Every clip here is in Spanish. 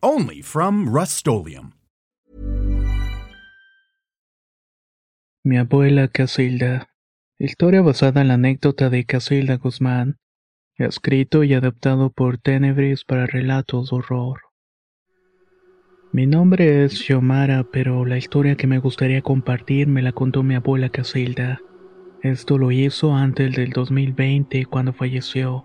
Only from Rust Mi abuela Casilda. Historia basada en la anécdota de Casilda Guzmán. Escrito y adaptado por Tenebris para relatos de horror. Mi nombre es Xiomara, pero la historia que me gustaría compartir me la contó mi abuela Casilda. Esto lo hizo antes del 2020 cuando falleció.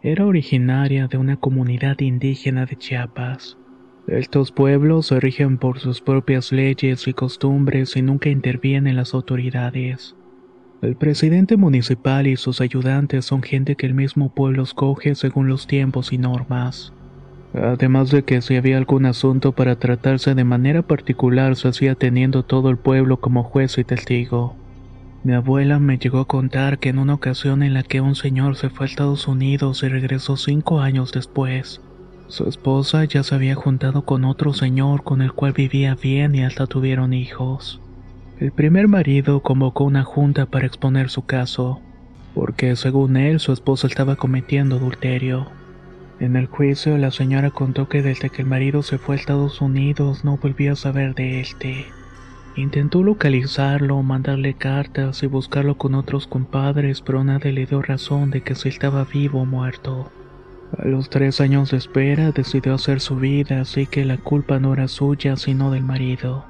Era originaria de una comunidad indígena de Chiapas. Estos pueblos se rigen por sus propias leyes y costumbres y nunca intervienen las autoridades. El presidente municipal y sus ayudantes son gente que el mismo pueblo escoge según los tiempos y normas. Además de que si había algún asunto para tratarse de manera particular se hacía teniendo todo el pueblo como juez y testigo. Mi abuela me llegó a contar que en una ocasión en la que un señor se fue a Estados Unidos y regresó cinco años después, su esposa ya se había juntado con otro señor con el cual vivía bien y hasta tuvieron hijos. El primer marido convocó una junta para exponer su caso, porque según él su esposa estaba cometiendo adulterio. En el juicio la señora contó que desde que el marido se fue a Estados Unidos no volvió a saber de este. Intentó localizarlo, mandarle cartas y buscarlo con otros compadres, pero nadie le dio razón de que si estaba vivo o muerto. A los tres años de espera decidió hacer su vida, así que la culpa no era suya, sino del marido.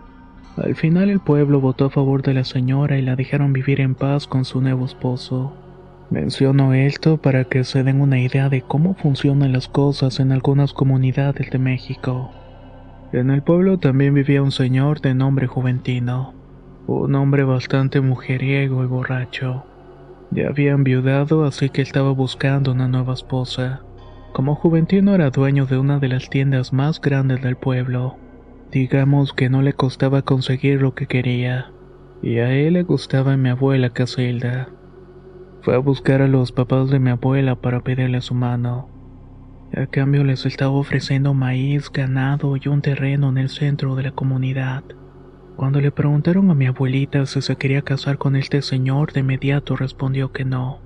Al final el pueblo votó a favor de la señora y la dejaron vivir en paz con su nuevo esposo. Menciono esto para que se den una idea de cómo funcionan las cosas en algunas comunidades de México. En el pueblo también vivía un señor de nombre Juventino, un hombre bastante mujeriego y borracho. Ya había enviudado, así que estaba buscando una nueva esposa. Como Juventino era dueño de una de las tiendas más grandes del pueblo, digamos que no le costaba conseguir lo que quería, y a él le gustaba mi abuela Casilda. Fue a buscar a los papás de mi abuela para pedirle su mano. A cambio les estaba ofreciendo maíz, ganado y un terreno en el centro de la comunidad. Cuando le preguntaron a mi abuelita si se quería casar con este señor, de inmediato respondió que no.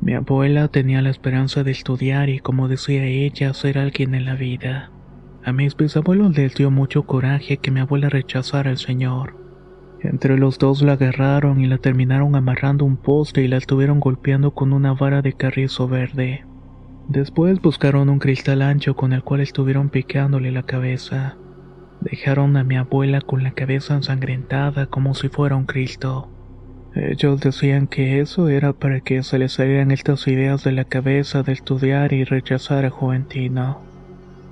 Mi abuela tenía la esperanza de estudiar y, como decía ella, ser alguien en la vida. A mis bisabuelos les dio mucho coraje que mi abuela rechazara al señor. Entre los dos la agarraron y la terminaron amarrando un poste y la estuvieron golpeando con una vara de carrizo verde. Después buscaron un cristal ancho con el cual estuvieron picándole la cabeza. Dejaron a mi abuela con la cabeza ensangrentada como si fuera un Cristo. Ellos decían que eso era para que se les salieran estas ideas de la cabeza de estudiar y rechazar a Juventino.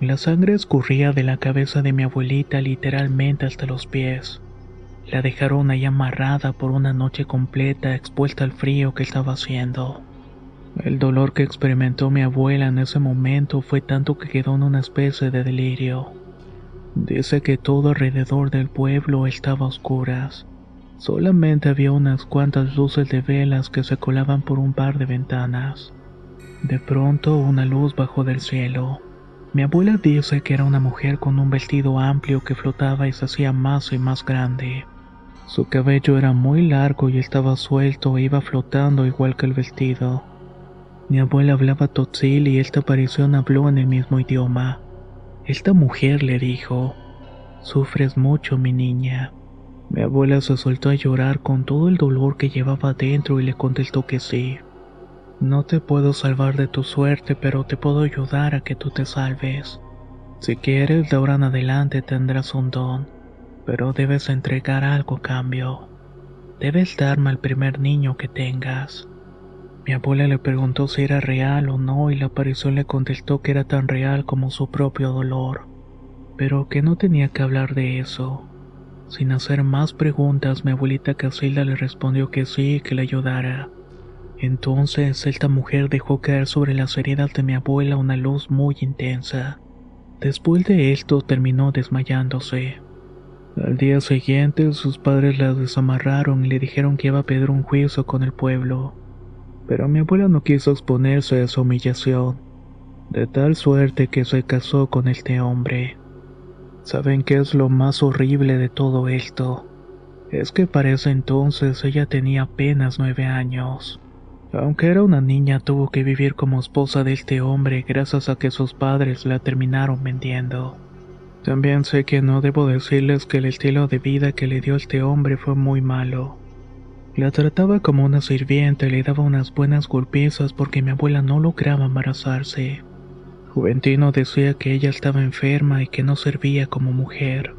La sangre escurría de la cabeza de mi abuelita literalmente hasta los pies. La dejaron ahí amarrada por una noche completa expuesta al frío que estaba haciendo. El dolor que experimentó mi abuela en ese momento fue tanto que quedó en una especie de delirio. Dice que todo alrededor del pueblo estaba a oscuras Solamente había unas cuantas luces de velas que se colaban por un par de ventanas. De pronto una luz bajó del cielo. Mi abuela dice que era una mujer con un vestido amplio que flotaba y se hacía más y más grande. Su cabello era muy largo y estaba suelto e iba flotando igual que el vestido. Mi abuela hablaba totzil y esta aparición habló en el mismo idioma. Esta mujer le dijo, Sufres mucho, mi niña. Mi abuela se soltó a llorar con todo el dolor que llevaba dentro y le contestó que sí. No te puedo salvar de tu suerte, pero te puedo ayudar a que tú te salves. Si quieres, de ahora en adelante tendrás un don, pero debes entregar algo a cambio. Debes darme al primer niño que tengas. Mi abuela le preguntó si era real o no y la aparición le contestó que era tan real como su propio dolor, pero que no tenía que hablar de eso. Sin hacer más preguntas, mi abuelita Casilda le respondió que sí, que le ayudara. Entonces, esta mujer dejó caer sobre las heridas de mi abuela una luz muy intensa. Después de esto terminó desmayándose. Al día siguiente, sus padres la desamarraron y le dijeron que iba a pedir un juicio con el pueblo. Pero mi abuela no quiso exponerse a esa humillación, de tal suerte que se casó con este hombre. ¿Saben qué es lo más horrible de todo esto? Es que para ese entonces ella tenía apenas nueve años. Aunque era una niña, tuvo que vivir como esposa de este hombre gracias a que sus padres la terminaron vendiendo. También sé que no debo decirles que el estilo de vida que le dio este hombre fue muy malo. La trataba como una sirvienta y le daba unas buenas golpizas porque mi abuela no lograba embarazarse. Juventino decía que ella estaba enferma y que no servía como mujer.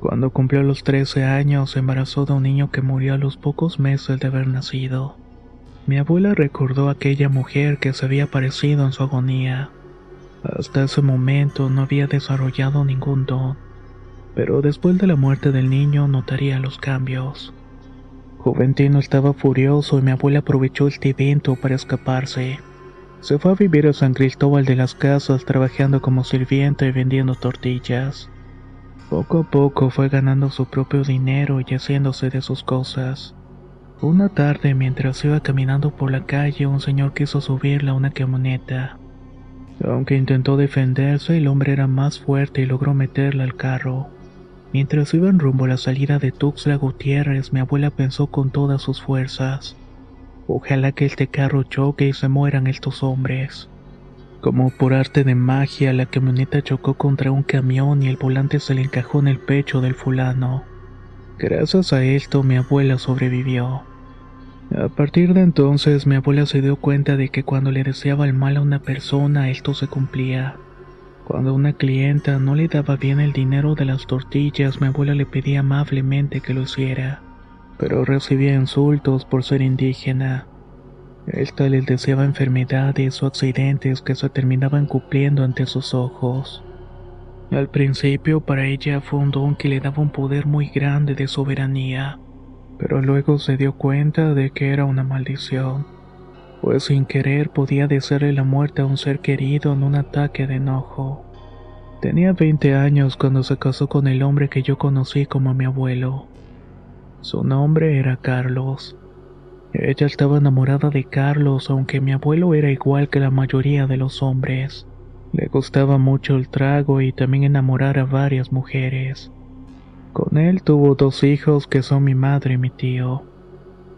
Cuando cumplió los 13 años, se embarazó de un niño que murió a los pocos meses de haber nacido. Mi abuela recordó a aquella mujer que se había aparecido en su agonía. Hasta ese momento no había desarrollado ningún don, pero después de la muerte del niño notaría los cambios. Juventino estaba furioso y mi abuela aprovechó este evento para escaparse. Se fue a vivir a San Cristóbal de las Casas trabajando como sirvienta y vendiendo tortillas. Poco a poco fue ganando su propio dinero y haciéndose de sus cosas. Una tarde, mientras iba caminando por la calle, un señor quiso subirla a una camioneta. Aunque intentó defenderse, el hombre era más fuerte y logró meterla al carro. Mientras iban rumbo a la salida de Tuxtla Gutiérrez, mi abuela pensó con todas sus fuerzas. Ojalá que este carro choque y se mueran estos hombres. Como por arte de magia, la camioneta chocó contra un camión y el volante se le encajó en el pecho del fulano. Gracias a esto mi abuela sobrevivió. A partir de entonces mi abuela se dio cuenta de que cuando le deseaba el mal a una persona esto se cumplía. Cuando una clienta no le daba bien el dinero de las tortillas mi abuela le pedía amablemente que lo hiciera, pero recibía insultos por ser indígena. Esta les deseaba enfermedades o accidentes que se terminaban cumpliendo ante sus ojos. Al principio para ella fue un don que le daba un poder muy grande de soberanía, pero luego se dio cuenta de que era una maldición, pues sin querer podía desearle la muerte a un ser querido en un ataque de enojo. Tenía 20 años cuando se casó con el hombre que yo conocí como mi abuelo. Su nombre era Carlos. Ella estaba enamorada de Carlos, aunque mi abuelo era igual que la mayoría de los hombres. Le gustaba mucho el trago y también enamorar a varias mujeres. Con él tuvo dos hijos que son mi madre y mi tío.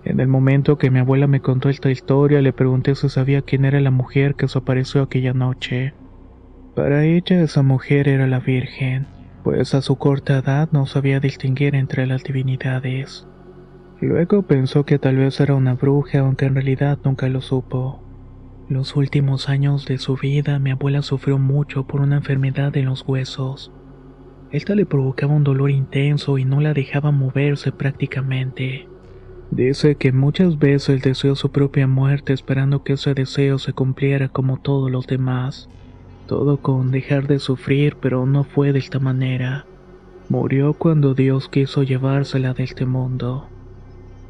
En el momento que mi abuela me contó esta historia, le pregunté si sabía quién era la mujer que se apareció aquella noche. Para ella esa mujer era la Virgen, pues a su corta edad no sabía distinguir entre las divinidades. Luego pensó que tal vez era una bruja, aunque en realidad nunca lo supo. Los últimos años de su vida, mi abuela sufrió mucho por una enfermedad en los huesos. Esta le provocaba un dolor intenso y no la dejaba moverse prácticamente. Dice que muchas veces deseó su propia muerte esperando que ese deseo se cumpliera como todos los demás. Todo con dejar de sufrir, pero no fue de esta manera. Murió cuando Dios quiso llevársela de este mundo.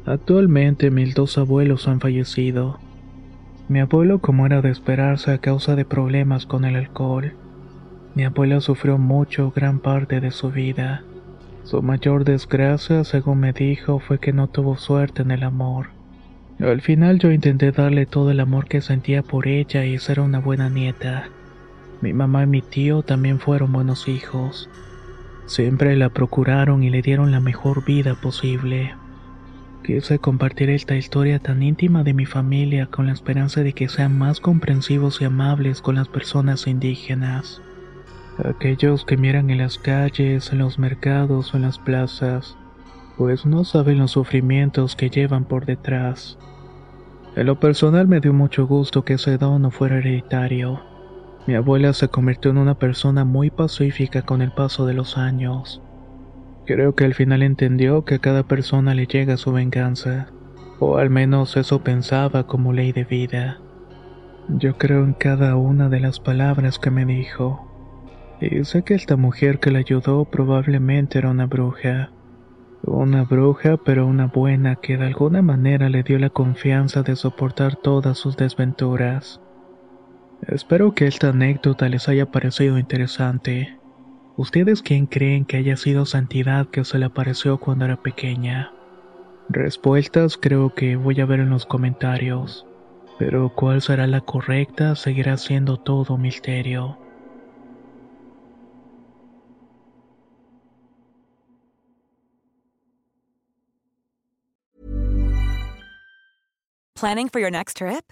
Actualmente mis dos abuelos han fallecido. Mi abuelo, como era de esperarse a causa de problemas con el alcohol. Mi abuela sufrió mucho gran parte de su vida. Su mayor desgracia, según me dijo, fue que no tuvo suerte en el amor. Al final yo intenté darle todo el amor que sentía por ella y ser una buena nieta. Mi mamá y mi tío también fueron buenos hijos. Siempre la procuraron y le dieron la mejor vida posible. Quise compartir esta historia tan íntima de mi familia con la esperanza de que sean más comprensivos y amables con las personas indígenas. Aquellos que miran en las calles, en los mercados o en las plazas, pues no saben los sufrimientos que llevan por detrás. En lo personal me dio mucho gusto que ese don no fuera hereditario. Mi abuela se convirtió en una persona muy pacífica con el paso de los años. Creo que al final entendió que a cada persona le llega su venganza, o al menos eso pensaba como ley de vida. Yo creo en cada una de las palabras que me dijo, y sé que esta mujer que la ayudó probablemente era una bruja. Una bruja, pero una buena que de alguna manera le dio la confianza de soportar todas sus desventuras. Espero que esta anécdota les haya parecido interesante. ¿Ustedes quién creen que haya sido santidad que se le apareció cuando era pequeña? Respuestas creo que voy a ver en los comentarios, pero cuál será la correcta seguirá siendo todo misterio. Planning for your next trip?